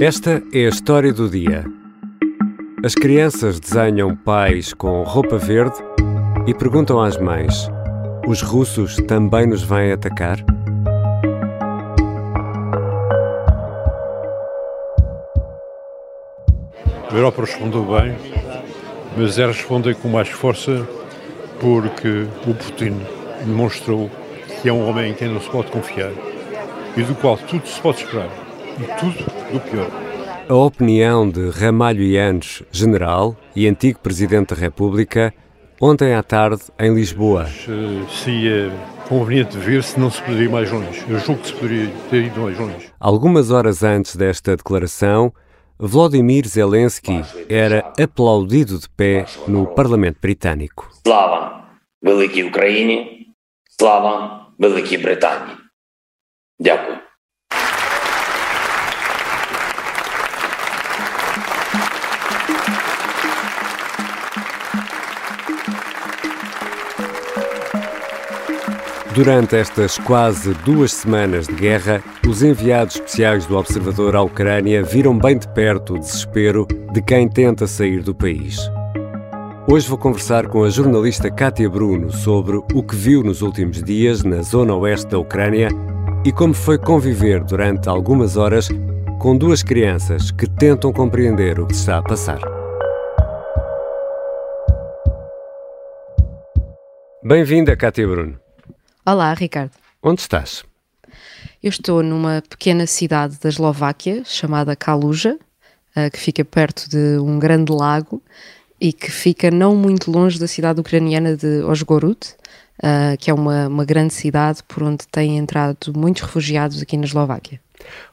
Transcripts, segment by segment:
Esta é a história do dia. As crianças desenham pais com roupa verde e perguntam às mães: os russos também nos vêm atacar? A Europa respondeu bem, mas é responder com mais força porque o Putin demonstrou que é um homem em quem não se pode confiar e do qual tudo se pode esperar e tudo do pior. A opinião de Ramalho Yanes, general e antigo Presidente da República, ontem à tarde em Lisboa. Se é conveniente ver se não se poderia ir mais longe. Eu julgo que se poderia ter ido mais longe. Algumas horas antes desta declaração, Vladimir Zelensky era aplaudido de pé no Parlamento Britânico. Слава великій Україні, слава Великій Британії. Дякую. Durante estas quase duas semanas de guerra, os enviados especiais do Observador à Ucrânia viram bem de perto o desespero de quem tenta sair do país. Hoje vou conversar com a jornalista Kátia Bruno sobre o que viu nos últimos dias na zona oeste da Ucrânia e como foi conviver durante algumas horas com duas crianças que tentam compreender o que está a passar. Bem-vinda, Kátia Bruno. Olá, Ricardo. Onde estás? Eu estou numa pequena cidade da Eslováquia chamada Kaluja, eh, que fica perto de um grande lago e que fica não muito longe da cidade ucraniana de Osgorod, eh, que é uma, uma grande cidade por onde têm entrado muitos refugiados aqui na Eslováquia.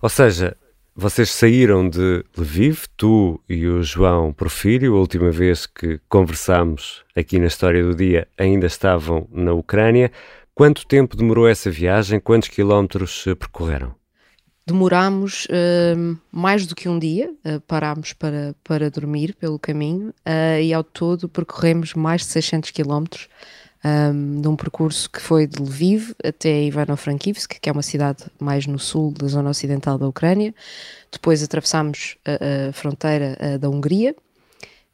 Ou seja, vocês saíram de Lviv, tu e o João Porfírio, a última vez que conversámos aqui na História do Dia, ainda estavam na Ucrânia. Quanto tempo demorou essa viagem? Quantos quilómetros eh, percorreram? Demorámos uh, mais do que um dia, uh, parámos para, para dormir pelo caminho uh, e ao todo percorremos mais de 600 quilómetros um, de um percurso que foi de Lviv até Ivano-Frankivsk, que é uma cidade mais no sul da zona ocidental da Ucrânia. Depois atravessámos a, a fronteira da Hungria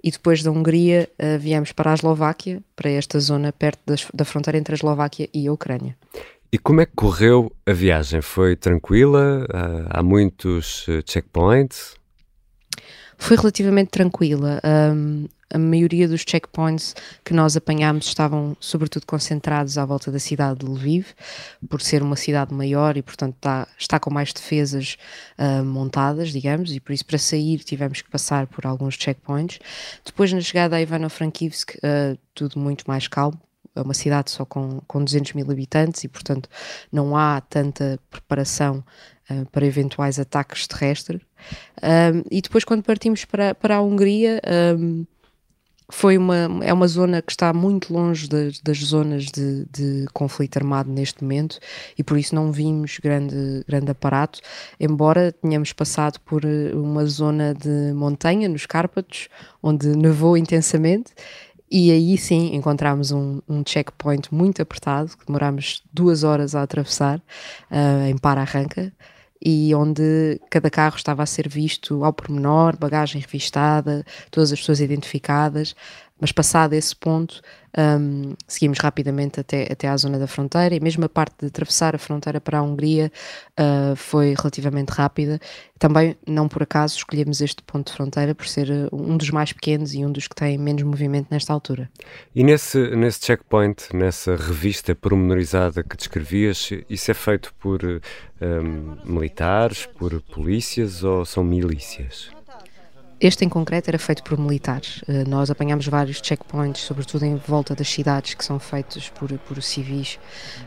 e depois da Hungria uh, viemos para a Eslováquia, para esta zona perto das, da fronteira entre a Eslováquia e a Ucrânia. E como é que correu a viagem? Foi tranquila? Uh, há muitos uh, checkpoints? Foi relativamente tranquila. Um, a maioria dos checkpoints que nós apanhámos estavam sobretudo concentrados à volta da cidade de Lviv, por ser uma cidade maior e portanto está, está com mais defesas uh, montadas, digamos, e por isso para sair tivemos que passar por alguns checkpoints. Depois na chegada a Ivano-Frankivsk, uh, tudo muito mais calmo, é uma cidade só com, com 200 mil habitantes e, portanto, não há tanta preparação uh, para eventuais ataques terrestres. e depois, quando partimos para, para a Hungria, um, foi uma, é uma zona que está muito longe das, das zonas de, de, conflito armado neste momento e por isso não vimos grande, grande aparato, embora tenhamos passado por eh, uma zona de montanha, nos Cárpatos, onde nevou intensamente e aí sim encontramos um, um checkpoint muito apertado, que demorámos duas horas a atravessar, uh, em para-arranca, e onde cada carro estava a ser visto ao pormenor, bagagem revistada, todas as pessoas identificadas, mas passado esse ponto, um, seguimos rapidamente até, até à zona da fronteira e mesmo a parte de atravessar a fronteira para a Hungria uh, foi relativamente rápida. Também, não por acaso, escolhemos este ponto de fronteira por ser uh, um dos mais pequenos e um dos que tem menos movimento nesta altura. E nesse, nesse checkpoint, nessa revista pormenorizada que descrevias, isso é feito por um, militares, por polícias ou são milícias? Este em concreto era feito por militares. Uh, nós apanhámos vários checkpoints, sobretudo em volta das cidades, que são feitos por, por civis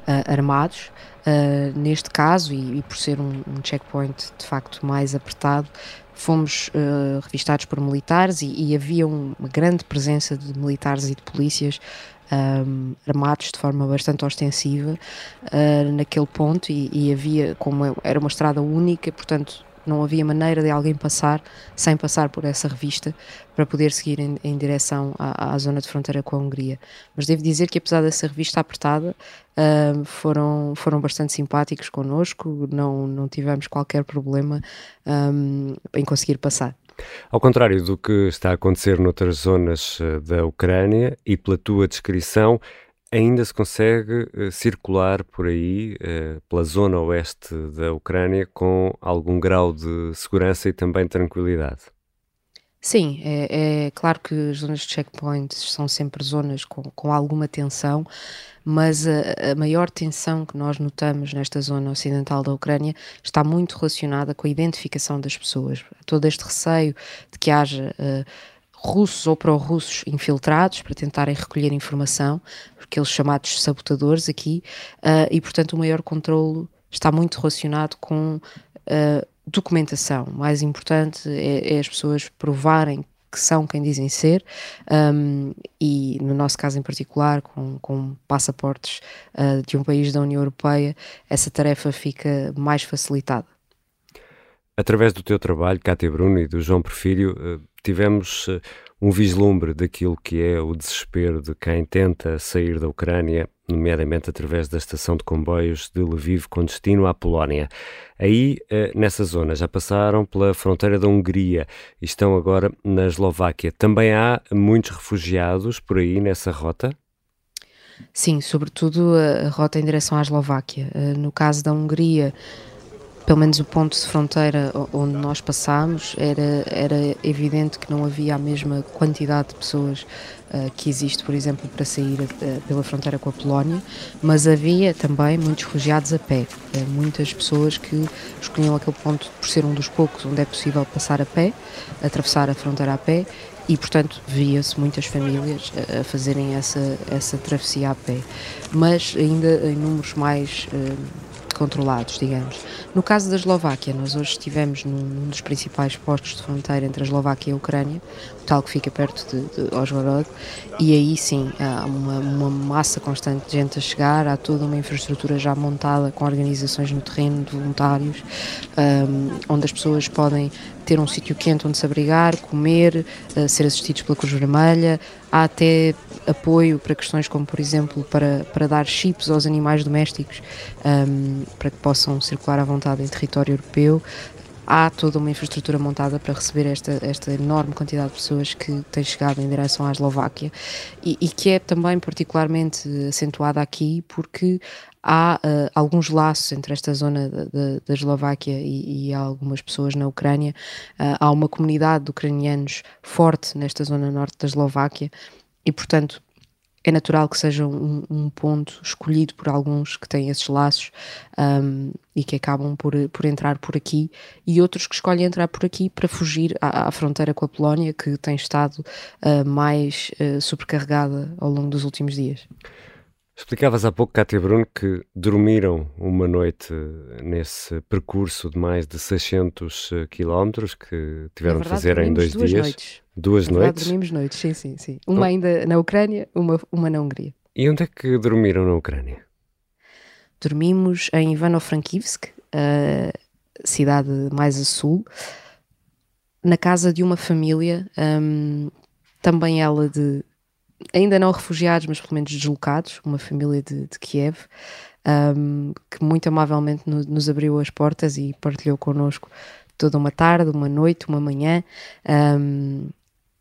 uh, armados. Uh, neste caso, e, e, por ser um, um, checkpoint de facto mais apertado, fomos revistados por militares e, e, havia uma grande presença de militares e de polícias um, armados de forma bastante ostensiva naquele ponto e, e havia, como era uma estrada única, portanto não havia maneira de alguém passar sem passar por essa revista para poder seguir em, em direção à, à, zona de fronteira com a Hungria. Mas devo dizer que apesar dessa revista apertada, uh, foram, foram bastante simpáticos connosco, não, não tivemos qualquer problema um, em conseguir passar. Ao contrário do que está a acontecer noutras zonas eh, da Ucrânia, e pela tua descrição, ainda se consegue uh, circular por aí, uh, pela zona oeste da Ucrânia, com algum grau de segurança e também tranquilidade. Sim, é, é, claro que as zonas de checkpoints são sempre zonas com, com alguma tensão, mas a, a, maior tensão que nós notamos nesta zona ocidental da Ucrânia está muito relacionada com a identificação das pessoas. Todo este receio de que haja uh, russos ou pró-russos infiltrados para tentarem recolher informação, aqueles chamados sabotadores aqui, uh, e portanto o maior controlo está muito relacionado com uh, documentação. O mais importante é, é, as pessoas provarem que são quem dizem ser, um, e no nosso caso em particular, com, com passaportes uh, de um país da União Europeia, essa tarefa fica mais facilitada. Através do teu trabalho, Cátia Bruno e do João Porfírio, uh, tivemos uh, um vislumbre daquilo que é o desespero de quem tenta sair da Ucrânia, nomeadamente através da estação de comboios de Lviv com destino à Polónia. Aí, eh, nessa zona, já passaram pela fronteira da Hungria e estão agora na Eslováquia. Também há muitos refugiados por aí nessa rota? Sim, sobretudo a rota em direção à Eslováquia. Eh, no caso da Hungria, pelo menos o ponto de fronteira onde nós passámos, era, era evidente que não havia a mesma quantidade de pessoas uh, que existe, por exemplo, para sair uh, pela fronteira com a Polónia, mas havia também muitos refugiados a pé, uh, muitas pessoas que escolhiam aquele ponto por ser um dos poucos onde é possível passar a pé, atravessar a fronteira a pé, e portanto via-se muitas famílias a, fazerem essa, essa travessia a pé, mas ainda em números mais controlados, digamos. No caso da Eslováquia, nós hoje estivemos num dos principais postos de fronteira entre a Eslováquia e a Ucrânia, o tal que fica perto de, de e aí sim há uma, uma, massa constante de gente a chegar, há toda uma infraestrutura já montada com organizações no terreno, de voluntários, um, onde as pessoas podem ter um sítio quente onde se abrigar, comer, uh, ser assistidos pela Cruz Vermelha, há até apoio para questões como, por exemplo, para, para dar chips aos animais domésticos um, para que possam circular à vontade em território europeu. Há toda uma infraestrutura montada para receber esta, esta enorme quantidade de pessoas que têm chegado em direção à Eslováquia e, e que é também particularmente acentuada aqui porque há uh, alguns laços entre esta zona da Eslováquia e, e, algumas pessoas na Ucrânia. Uh, há uma comunidade de ucranianos forte nesta zona norte da Eslováquia e, portanto, é natural que seja um, um, ponto escolhido por alguns que têm esses laços um, e que acabam por, por entrar por aqui, e outros que escolhem entrar por aqui para fugir à, à fronteira com a Polónia, que tem estado uh, mais uh, sobrecarregada ao longo dos últimos dias. Explicavas há pouco, Cátia Bruno, que dormiram uma noite nesse percurso de mais de 600 quilómetros que tiveram verdade, de fazer em dois duas dias. Noites. Duas na noites? dormimos noites, sim, sim, sim. Uma oh. ainda na Ucrânia, uma, uma na Hungria. E onde é que dormiram na Ucrânia? Dormimos em Ivano-Frankivsk, a cidade mais a sul, na casa de uma família, um, também ela de ainda não refugiados, mas pelo menos deslocados, uma família de, de Kiev, um, que muito amavelmente no, nos abriu as portas e partilhou connosco toda uma tarde, uma noite, uma manhã. Um,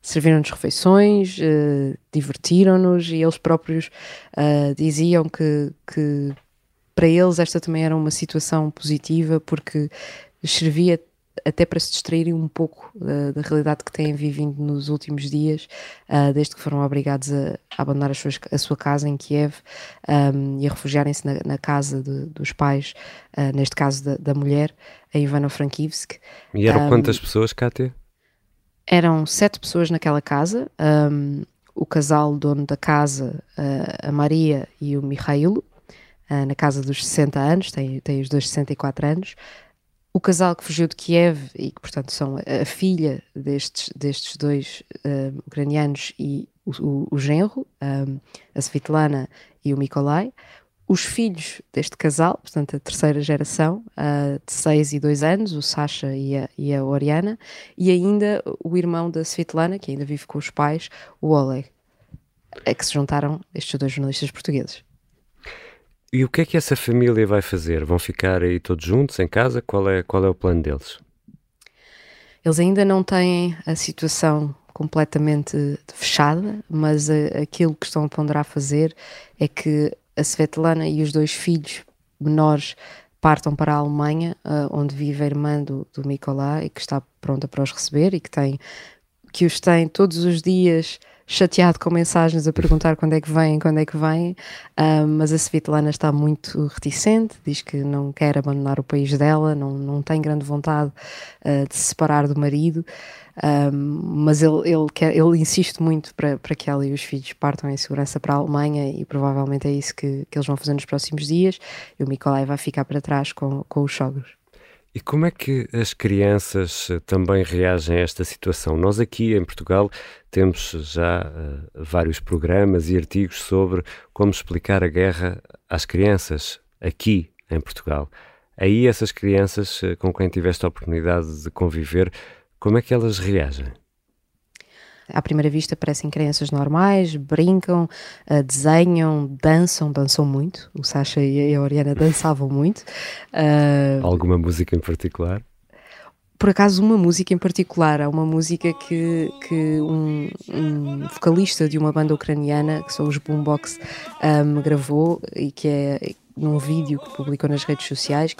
Serviram-nos refeições, uh, divertiram-nos e eles próprios uh, diziam que, que para eles esta também era uma situação positiva porque servia até para se distraírem um pouco uh, da realidade que têm vivido nos últimos dias, uh, desde que foram obrigados a, a abandonar a, suas, a, sua casa em Kiev um, e a refugiarem-se na, na, casa de, dos pais, uh, neste caso da, da mulher, a Ivano-Frankivsk. E eram um, quantas pessoas, Kátia? Eram sete pessoas naquela casa. Um, o casal dono da casa, a Maria e o Mihailo, na casa dos 60 anos, tem, tem os dois 64 anos, o casal que fugiu de Kiev e que, portanto, são a, filha destes, destes dois um, ucranianos e o, o, o genro, um, a Svetlana e o Mikolai, os filhos deste casal, portanto a terceira geração, uh, de 6 e 2 anos, o Sasha e a, e a Oriana, e ainda o irmão da Svetlana, que ainda vive com os pais, o Oleg, é que se juntaram estes dois jornalistas portugueses. E o que é que essa família vai fazer? Vão ficar aí todos juntos em casa? Qual é, qual é o plano deles? Eles ainda não têm a situação completamente fechada, mas aquilo que estão a ponderar fazer é que a Svetlana e os dois filhos menores partam para a Alemanha, uh, onde vive a irmã do, do e que está pronta para os receber e que tem que os tem todos os dias chateado com mensagens a perguntar quando é que vêm, quando é que vêm, uh, mas a Svetlana está muito reticente, diz que não quer abandonar o país dela, não, não tem grande vontade uh, de se separar do marido, uh, mas ele, ele, quer, ele insiste muito para, para que ela e os filhos partam em segurança para a Alemanha e provavelmente é isso que, que eles vão fazer nos próximos dias, e o Nicolai vai ficar para trás com, com os sogros. E como é que as crianças eh, também reagem a esta situação? Nós aqui em Portugal temos já uh, vários programas e artigos sobre como explicar a guerra às crianças aqui em Portugal. Aí essas crianças com quem tiveste a oportunidade de conviver, como é que elas reagem? À primeira vista parecem crianças normais, brincam, uh, desenham, dançam, dançam muito. O Sasha e a Oriana dançavam muito. Uh, Alguma música em particular? Por acaso, uma música em particular. Há uma música que, que um, um vocalista de uma banda ucraniana, que são os Boombox, um, gravou e que é num vídeo que publicou nas redes sociais.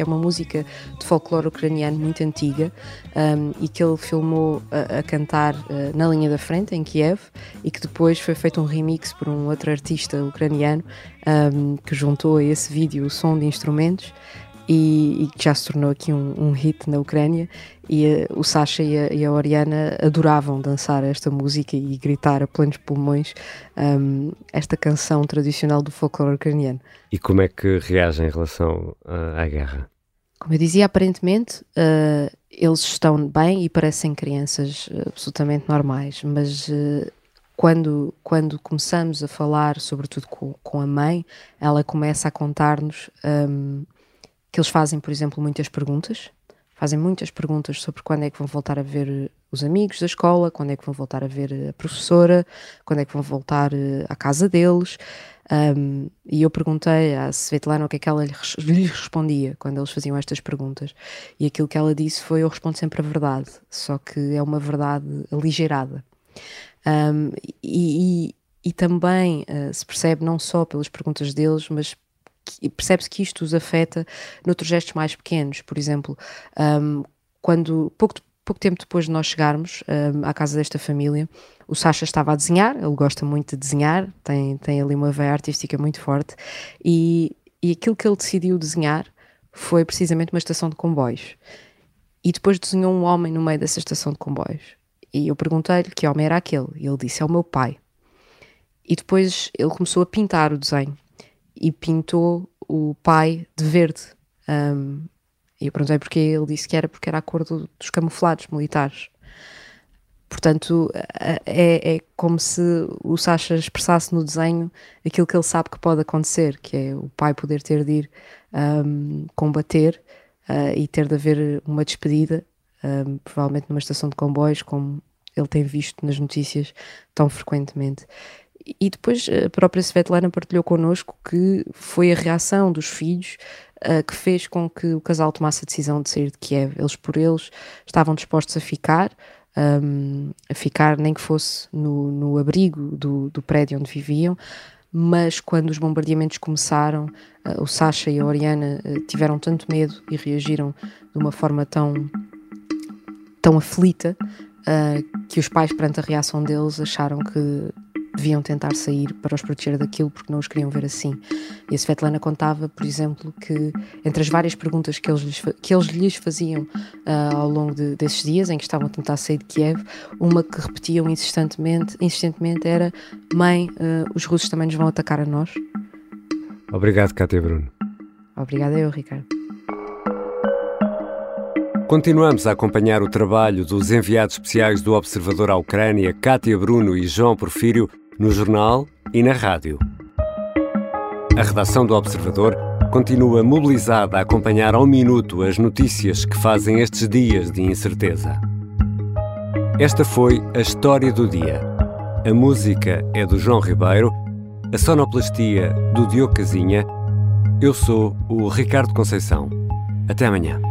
Que é uma música de folclore ucraniano muito antiga um, e que ele filmou a, a cantar uh, na linha da frente, em Kiev, e que depois foi feito um remix por um outro artista ucraniano um, que juntou a esse vídeo o som de instrumentos e, que já se tornou aqui um, um hit na Ucrânia. E uh, o Sasha e a, e a, Oriana adoravam dançar esta música e gritar a plenos pulmões um, esta canção tradicional do folclore ucraniano. E como é que reagem em relação uh, à guerra? Como eu dizia, aparentemente uh, eles estão bem e parecem crianças absolutamente normais, mas uh, quando, quando começamos a falar, sobretudo com, com a mãe, ela começa a contar-nos um, que eles fazem, por exemplo, muitas perguntas. Fazem muitas perguntas sobre quando é que vão voltar a ver os amigos da escola, quando é que vão voltar a ver a professora, quando é que vão voltar eh, à casa deles. Um, e eu perguntei à Svetlana o que é que ela lhe respondia quando eles faziam estas perguntas. E aquilo que ela disse foi: Eu respondo sempre a verdade, só que é uma verdade aligeirada. Um, e, e, e, também uh, se percebe não só pelas perguntas deles, mas percebe-se que isto os afeta noutros gestos mais pequenos. Por exemplo, um, quando pouco, pouco tempo depois de nós chegarmos um, à casa desta família, o Sasha estava a desenhar, ele gosta muito de desenhar, tem, tem ali uma veia artística muito forte, e, e aquilo que ele decidiu desenhar foi precisamente uma estação de comboios. E depois desenhou um homem no meio dessa estação de comboios. E eu perguntei-lhe que homem era aquele, e ele disse: É o meu pai. E depois ele começou a pintar o desenho e pintou o pai de verde. Um, e eu perguntei porque ele disse que era porque era a cor do, dos camuflados militares. Portanto, é, é, como se o Sasha expressasse no desenho aquilo que ele sabe que pode acontecer, que é o pai poder ter de ir um, combater uh, e ter de haver uma despedida, um, provavelmente numa estação de comboios, como ele tem visto nas notícias tão frequentemente. E depois a própria Svetlana partilhou connosco que foi a reação dos filhos uh, que fez com que o casal tomasse a decisão de sair de Kiev. Eles por eles estavam dispostos a ficar, um, a ficar nem que fosse no, no abrigo do, do prédio onde viviam, mas quando os bombardeamentos começaram, uh, o Sasha e a Oriana uh, tiveram tanto medo e reagiram de uma forma tão, tão aflita uh, que os pais, perante a reação deles, acharam que deviam tentar sair para os proteger daquilo porque não os queriam ver assim. E a Svetlana contava, por exemplo, que entre as várias perguntas que eles lhes, que eles lhes faziam uh, ao longo de, desses dias em que estavam a tentar sair de Kiev, uma que repetiam insistentemente, insistentemente era: Mãe, uh, os russos também nos vão atacar a nós. Obrigado, Cátia Bruno. Obrigada eu, Ricardo. Continuamos a acompanhar o trabalho dos enviados especiais do Observador à Ucrânia, Cátia Bruno e João Porfírio, no jornal e na rádio. A redação do Observador continua mobilizada a acompanhar ao minuto as notícias que fazem estes dias de incerteza. Esta foi a história do dia. A música é do João Ribeiro, a sonoplastia do Diogo Casinha. Eu sou o Ricardo Conceição. Até amanhã.